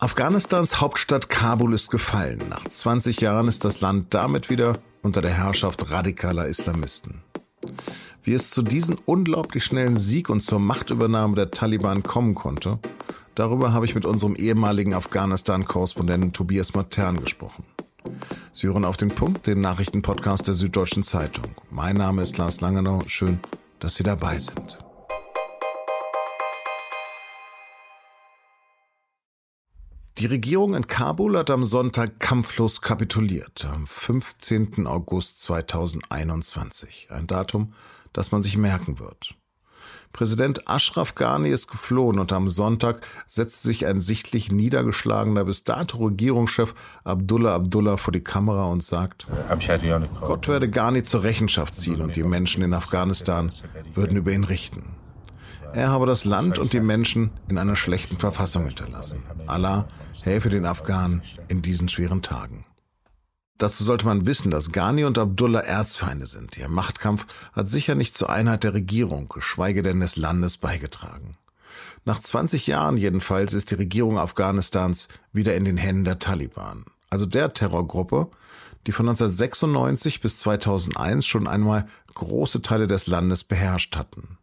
Afghanistans Hauptstadt Kabul ist gefallen. Nach 20 Jahren ist das Land damit wieder unter der Herrschaft radikaler Islamisten. Wie es zu diesem unglaublich schnellen Sieg und zur Machtübernahme der Taliban kommen konnte, darüber habe ich mit unserem ehemaligen Afghanistan-Korrespondenten Tobias Matern gesprochen. Sie hören auf den Punkt, den Nachrichtenpodcast der Süddeutschen Zeitung. Mein Name ist Lars Langenau. Schön, dass Sie dabei sind. Die Regierung in Kabul hat am Sonntag kampflos kapituliert, am 15. August 2021. Ein Datum, das man sich merken wird. Präsident Ashraf Ghani ist geflohen und am Sonntag setzte sich ein sichtlich niedergeschlagener bis dato Regierungschef Abdullah Abdullah vor die Kamera und sagt, Gott werde Ghani zur Rechenschaft ziehen und die Menschen in Afghanistan würden über ihn richten. Er habe das Land und die Menschen in einer schlechten Verfassung hinterlassen. Allah helfe den Afghanen in diesen schweren Tagen. Dazu sollte man wissen, dass Ghani und Abdullah Erzfeinde sind. Ihr Machtkampf hat sicher nicht zur Einheit der Regierung, geschweige denn des Landes beigetragen. Nach 20 Jahren jedenfalls ist die Regierung Afghanistans wieder in den Händen der Taliban, also der Terrorgruppe, die von 1996 bis 2001 schon einmal große Teile des Landes beherrscht hatten.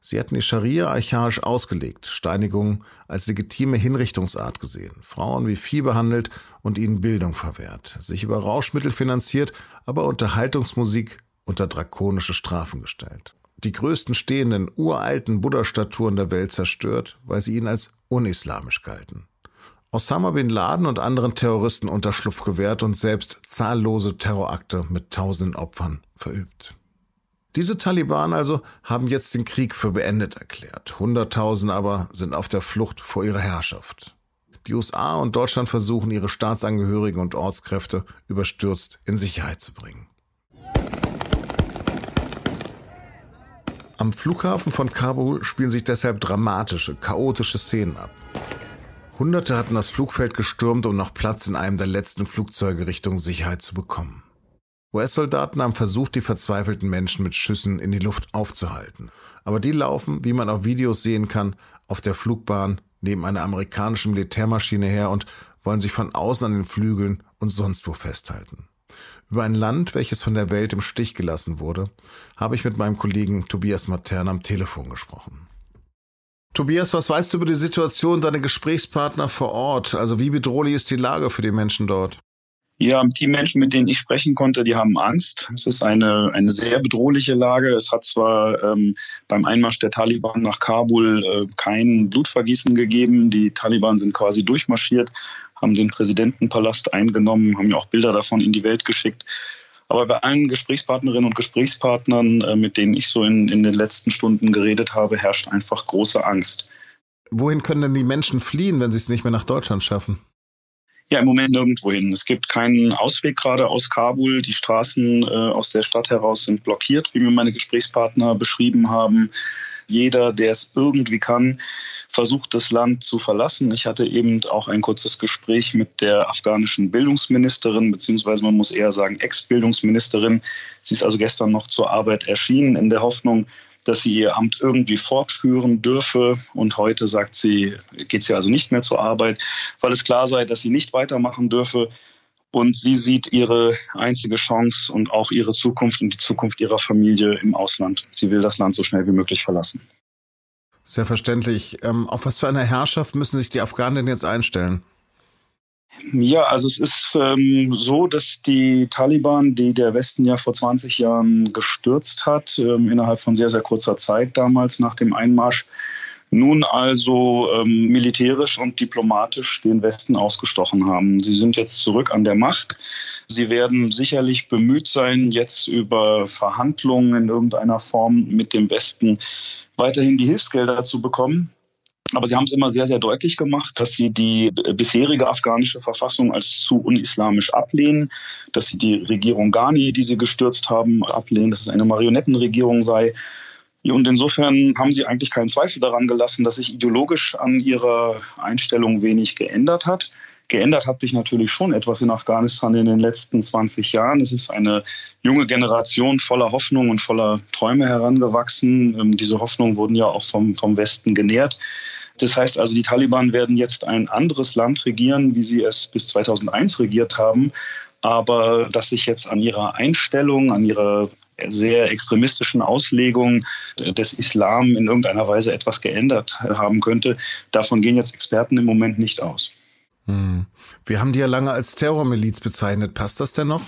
Sie hatten die Scharia archaisch ausgelegt, Steinigung als legitime Hinrichtungsart gesehen, Frauen wie Vieh behandelt und ihnen Bildung verwehrt, sich über Rauschmittel finanziert, aber Unterhaltungsmusik unter drakonische Strafen gestellt. Die größten stehenden, uralten Buddha-Statuen der Welt zerstört, weil sie ihnen als unislamisch galten. Osama bin Laden und anderen Terroristen Unterschlupf gewährt und selbst zahllose Terrorakte mit tausenden Opfern verübt. Diese Taliban also haben jetzt den Krieg für beendet erklärt. Hunderttausende aber sind auf der Flucht vor ihrer Herrschaft. Die USA und Deutschland versuchen, ihre Staatsangehörigen und Ortskräfte überstürzt in Sicherheit zu bringen. Am Flughafen von Kabul spielen sich deshalb dramatische, chaotische Szenen ab. Hunderte hatten das Flugfeld gestürmt, um noch Platz in einem der letzten Flugzeuge Richtung Sicherheit zu bekommen. US-Soldaten haben versucht, die verzweifelten Menschen mit Schüssen in die Luft aufzuhalten. Aber die laufen, wie man auf Videos sehen kann, auf der Flugbahn neben einer amerikanischen Militärmaschine her und wollen sich von außen an den Flügeln und sonst wo festhalten. Über ein Land, welches von der Welt im Stich gelassen wurde, habe ich mit meinem Kollegen Tobias Matern am Telefon gesprochen. Tobias, was weißt du über die Situation deiner Gesprächspartner vor Ort? Also wie bedrohlich ist die Lage für die Menschen dort? Ja, die Menschen, mit denen ich sprechen konnte, die haben Angst. Es ist eine, eine sehr bedrohliche Lage. Es hat zwar ähm, beim Einmarsch der Taliban nach Kabul äh, kein Blutvergießen gegeben. Die Taliban sind quasi durchmarschiert, haben den Präsidentenpalast eingenommen, haben ja auch Bilder davon in die Welt geschickt. Aber bei allen Gesprächspartnerinnen und Gesprächspartnern, äh, mit denen ich so in, in den letzten Stunden geredet habe, herrscht einfach große Angst. Wohin können denn die Menschen fliehen, wenn sie es nicht mehr nach Deutschland schaffen? Ja, im Moment nirgendwo hin. Es gibt keinen Ausweg gerade aus Kabul. Die Straßen äh, aus der Stadt heraus sind blockiert, wie mir meine Gesprächspartner beschrieben haben. Jeder, der es irgendwie kann, versucht, das Land zu verlassen. Ich hatte eben auch ein kurzes Gespräch mit der afghanischen Bildungsministerin, beziehungsweise man muss eher sagen Ex-Bildungsministerin. Sie ist also gestern noch zur Arbeit erschienen, in der Hoffnung, dass sie ihr Amt irgendwie fortführen dürfe. Und heute sagt sie, geht sie also nicht mehr zur Arbeit, weil es klar sei, dass sie nicht weitermachen dürfe. Und sie sieht ihre einzige Chance und auch ihre Zukunft und die Zukunft ihrer Familie im Ausland. Sie will das Land so schnell wie möglich verlassen. Sehr verständlich. Ähm, auf was für eine Herrschaft müssen sich die Afghanen jetzt einstellen? Ja, also es ist ähm, so, dass die Taliban, die der Westen ja vor 20 Jahren gestürzt hat, ähm, innerhalb von sehr, sehr kurzer Zeit damals nach dem Einmarsch, nun also ähm, militärisch und diplomatisch den Westen ausgestochen haben. Sie sind jetzt zurück an der Macht. Sie werden sicherlich bemüht sein, jetzt über Verhandlungen in irgendeiner Form mit dem Westen weiterhin die Hilfsgelder zu bekommen. Aber sie haben es immer sehr, sehr deutlich gemacht, dass sie die bisherige afghanische Verfassung als zu unislamisch ablehnen, dass sie die Regierung Ghani, die sie gestürzt haben, ablehnen, dass es eine Marionettenregierung sei. Und insofern haben sie eigentlich keinen Zweifel daran gelassen, dass sich ideologisch an ihrer Einstellung wenig geändert hat. Geändert hat sich natürlich schon etwas in Afghanistan in den letzten 20 Jahren. Es ist eine junge Generation voller Hoffnung und voller Träume herangewachsen. Ähm, diese Hoffnungen wurden ja auch vom, vom Westen genährt. Das heißt also, die Taliban werden jetzt ein anderes Land regieren, wie sie es bis 2001 regiert haben. Aber dass sich jetzt an ihrer Einstellung, an ihrer sehr extremistischen Auslegung des Islam in irgendeiner Weise etwas geändert haben könnte, davon gehen jetzt Experten im Moment nicht aus. Hm. Wir haben die ja lange als Terrormiliz bezeichnet. Passt das denn noch?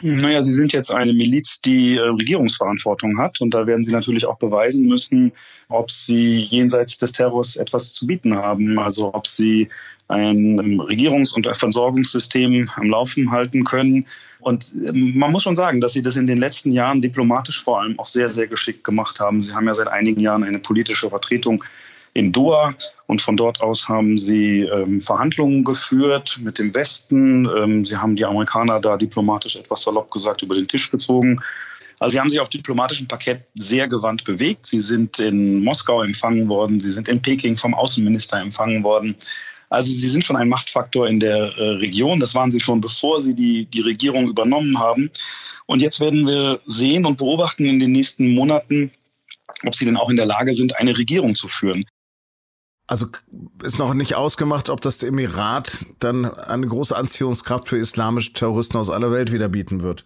Naja, Sie sind jetzt eine Miliz, die äh, Regierungsverantwortung hat. Und da werden Sie natürlich auch beweisen müssen, ob Sie jenseits des Terrors etwas zu bieten haben. Also ob Sie ein ähm, Regierungs- und Versorgungssystem am Laufen halten können. Und ähm, man muss schon sagen, dass Sie das in den letzten Jahren diplomatisch vor allem auch sehr, sehr geschickt gemacht haben. Sie haben ja seit einigen Jahren eine politische Vertretung in Doha und von dort aus haben sie ähm, Verhandlungen geführt mit dem Westen. Ähm, sie haben die Amerikaner da diplomatisch etwas salopp gesagt über den Tisch gezogen. Also sie haben sich auf diplomatischem Parkett sehr gewandt bewegt. Sie sind in Moskau empfangen worden, sie sind in Peking vom Außenminister empfangen worden. Also sie sind schon ein Machtfaktor in der äh, Region. Das waren sie schon, bevor sie die, die Regierung übernommen haben. Und jetzt werden wir sehen und beobachten in den nächsten Monaten, ob sie denn auch in der Lage sind, eine Regierung zu führen. Also ist noch nicht ausgemacht, ob das Emirat dann eine große Anziehungskraft für islamische Terroristen aus aller Welt wieder bieten wird.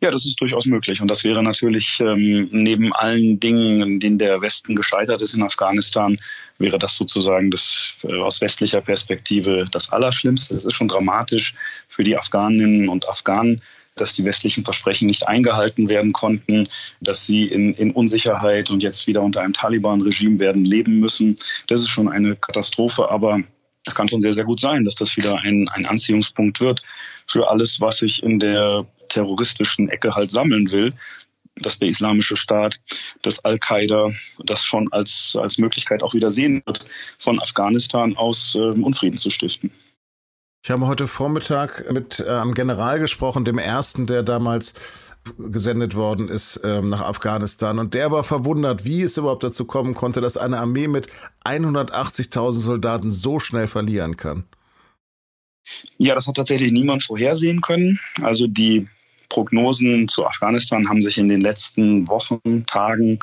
Ja, das ist durchaus möglich. Und das wäre natürlich ähm, neben allen Dingen, in denen der Westen gescheitert ist in Afghanistan, wäre das sozusagen das äh, aus westlicher Perspektive das Allerschlimmste. Es ist schon dramatisch für die Afghaninnen und Afghanen, dass die westlichen Versprechen nicht eingehalten werden konnten, dass sie in, in Unsicherheit und jetzt wieder unter einem Taliban-Regime werden leben müssen. Das ist schon eine Katastrophe, aber es kann schon sehr, sehr gut sein, dass das wieder ein, ein Anziehungspunkt wird für alles, was sich in der terroristischen Ecke halt sammeln will dass der Islamische Staat, das Al-Qaida das schon als, als Möglichkeit auch wieder sehen wird, von Afghanistan aus äh, Unfrieden zu stiften. Ich habe heute Vormittag mit äh, einem General gesprochen, dem ersten, der damals gesendet worden ist ähm, nach Afghanistan. Und der war verwundert, wie es überhaupt dazu kommen konnte, dass eine Armee mit 180.000 Soldaten so schnell verlieren kann. Ja, das hat tatsächlich niemand vorhersehen können. Also die Prognosen zu Afghanistan haben sich in den letzten Wochen, Tagen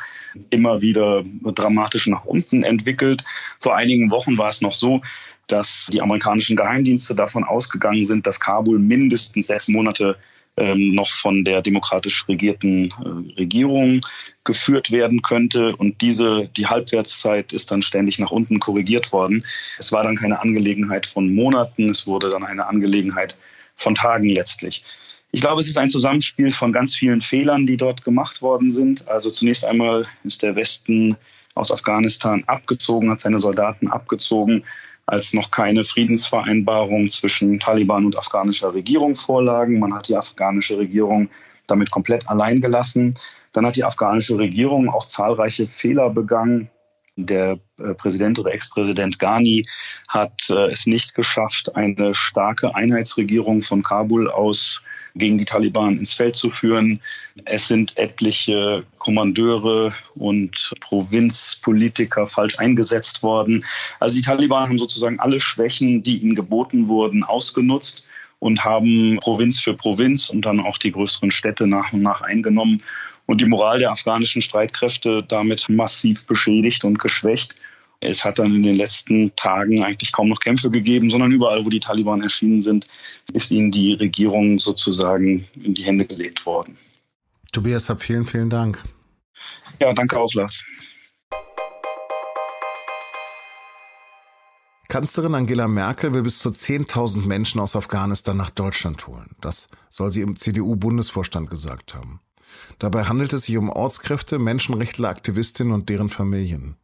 immer wieder dramatisch nach unten entwickelt. Vor einigen Wochen war es noch so, dass die amerikanischen Geheimdienste davon ausgegangen sind, dass Kabul mindestens sechs Monate ähm, noch von der demokratisch regierten äh, Regierung geführt werden könnte. Und diese, die Halbwertszeit ist dann ständig nach unten korrigiert worden. Es war dann keine Angelegenheit von Monaten, es wurde dann eine Angelegenheit von Tagen letztlich. Ich glaube, es ist ein Zusammenspiel von ganz vielen Fehlern, die dort gemacht worden sind. Also zunächst einmal ist der Westen aus Afghanistan abgezogen, hat seine Soldaten abgezogen als noch keine Friedensvereinbarung zwischen Taliban und afghanischer Regierung vorlagen. Man hat die afghanische Regierung damit komplett allein gelassen. Dann hat die afghanische Regierung auch zahlreiche Fehler begangen. Der äh, Präsident oder Ex-Präsident Ghani hat äh, es nicht geschafft, eine starke Einheitsregierung von Kabul aus gegen die Taliban ins Feld zu führen. Es sind etliche Kommandeure und Provinzpolitiker falsch eingesetzt worden. Also die Taliban haben sozusagen alle Schwächen, die ihnen geboten wurden, ausgenutzt und haben Provinz für Provinz und dann auch die größeren Städte nach und nach eingenommen und die Moral der afghanischen Streitkräfte damit massiv beschädigt und geschwächt. Es hat dann in den letzten Tagen eigentlich kaum noch Kämpfe gegeben, sondern überall, wo die Taliban erschienen sind, ist ihnen die Regierung sozusagen in die Hände gelegt worden. Tobias Hab, vielen, vielen Dank. Ja, danke auch, Lars. Kanzlerin Angela Merkel will bis zu 10.000 Menschen aus Afghanistan nach Deutschland holen. Das soll sie im CDU-Bundesvorstand gesagt haben. Dabei handelt es sich um Ortskräfte, Menschenrechtler, Aktivistinnen und deren Familien.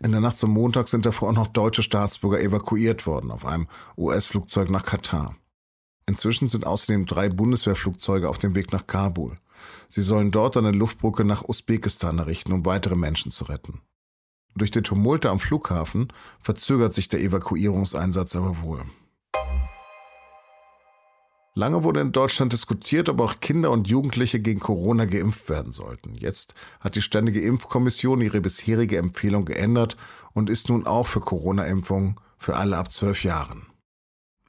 In der Nacht zum Montag sind davor auch noch deutsche Staatsbürger evakuiert worden auf einem US-Flugzeug nach Katar. Inzwischen sind außerdem drei Bundeswehrflugzeuge auf dem Weg nach Kabul. Sie sollen dort eine Luftbrücke nach Usbekistan errichten, um weitere Menschen zu retten. Durch die Tumulte am Flughafen verzögert sich der Evakuierungseinsatz aber wohl. Lange wurde in Deutschland diskutiert, ob auch Kinder und Jugendliche gegen Corona geimpft werden sollten. Jetzt hat die Ständige Impfkommission ihre bisherige Empfehlung geändert und ist nun auch für Corona-Impfungen für alle ab zwölf Jahren.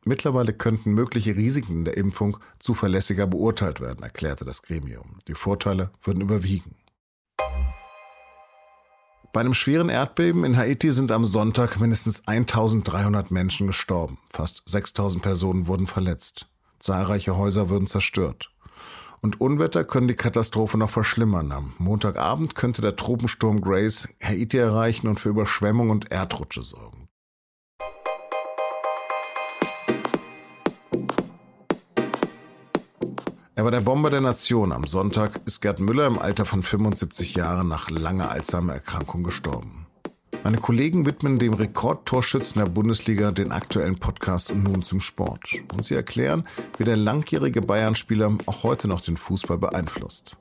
Mittlerweile könnten mögliche Risiken der Impfung zuverlässiger beurteilt werden, erklärte das Gremium. Die Vorteile würden überwiegen. Bei einem schweren Erdbeben in Haiti sind am Sonntag mindestens 1300 Menschen gestorben. Fast 6000 Personen wurden verletzt. Zahlreiche Häuser wurden zerstört. Und Unwetter können die Katastrophe noch verschlimmern. Am Montagabend könnte der Tropensturm Grace Haiti erreichen und für Überschwemmung und Erdrutsche sorgen. Er war der Bomber der Nation. Am Sonntag ist Gerd Müller im Alter von 75 Jahren nach langer Alzheimer-Erkrankung gestorben. Meine Kollegen widmen dem Rekordtorschützen der Bundesliga den aktuellen Podcast und nun zum Sport. Und sie erklären, wie der langjährige Bayern-Spieler auch heute noch den Fußball beeinflusst.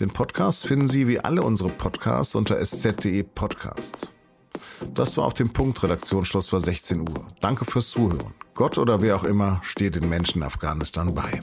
Den Podcast finden Sie wie alle unsere Podcasts unter sz.de Podcast. Das war auf dem Punkt. Redaktionsschluss war 16 Uhr. Danke fürs Zuhören. Gott oder wer auch immer steht den Menschen in Afghanistan bei.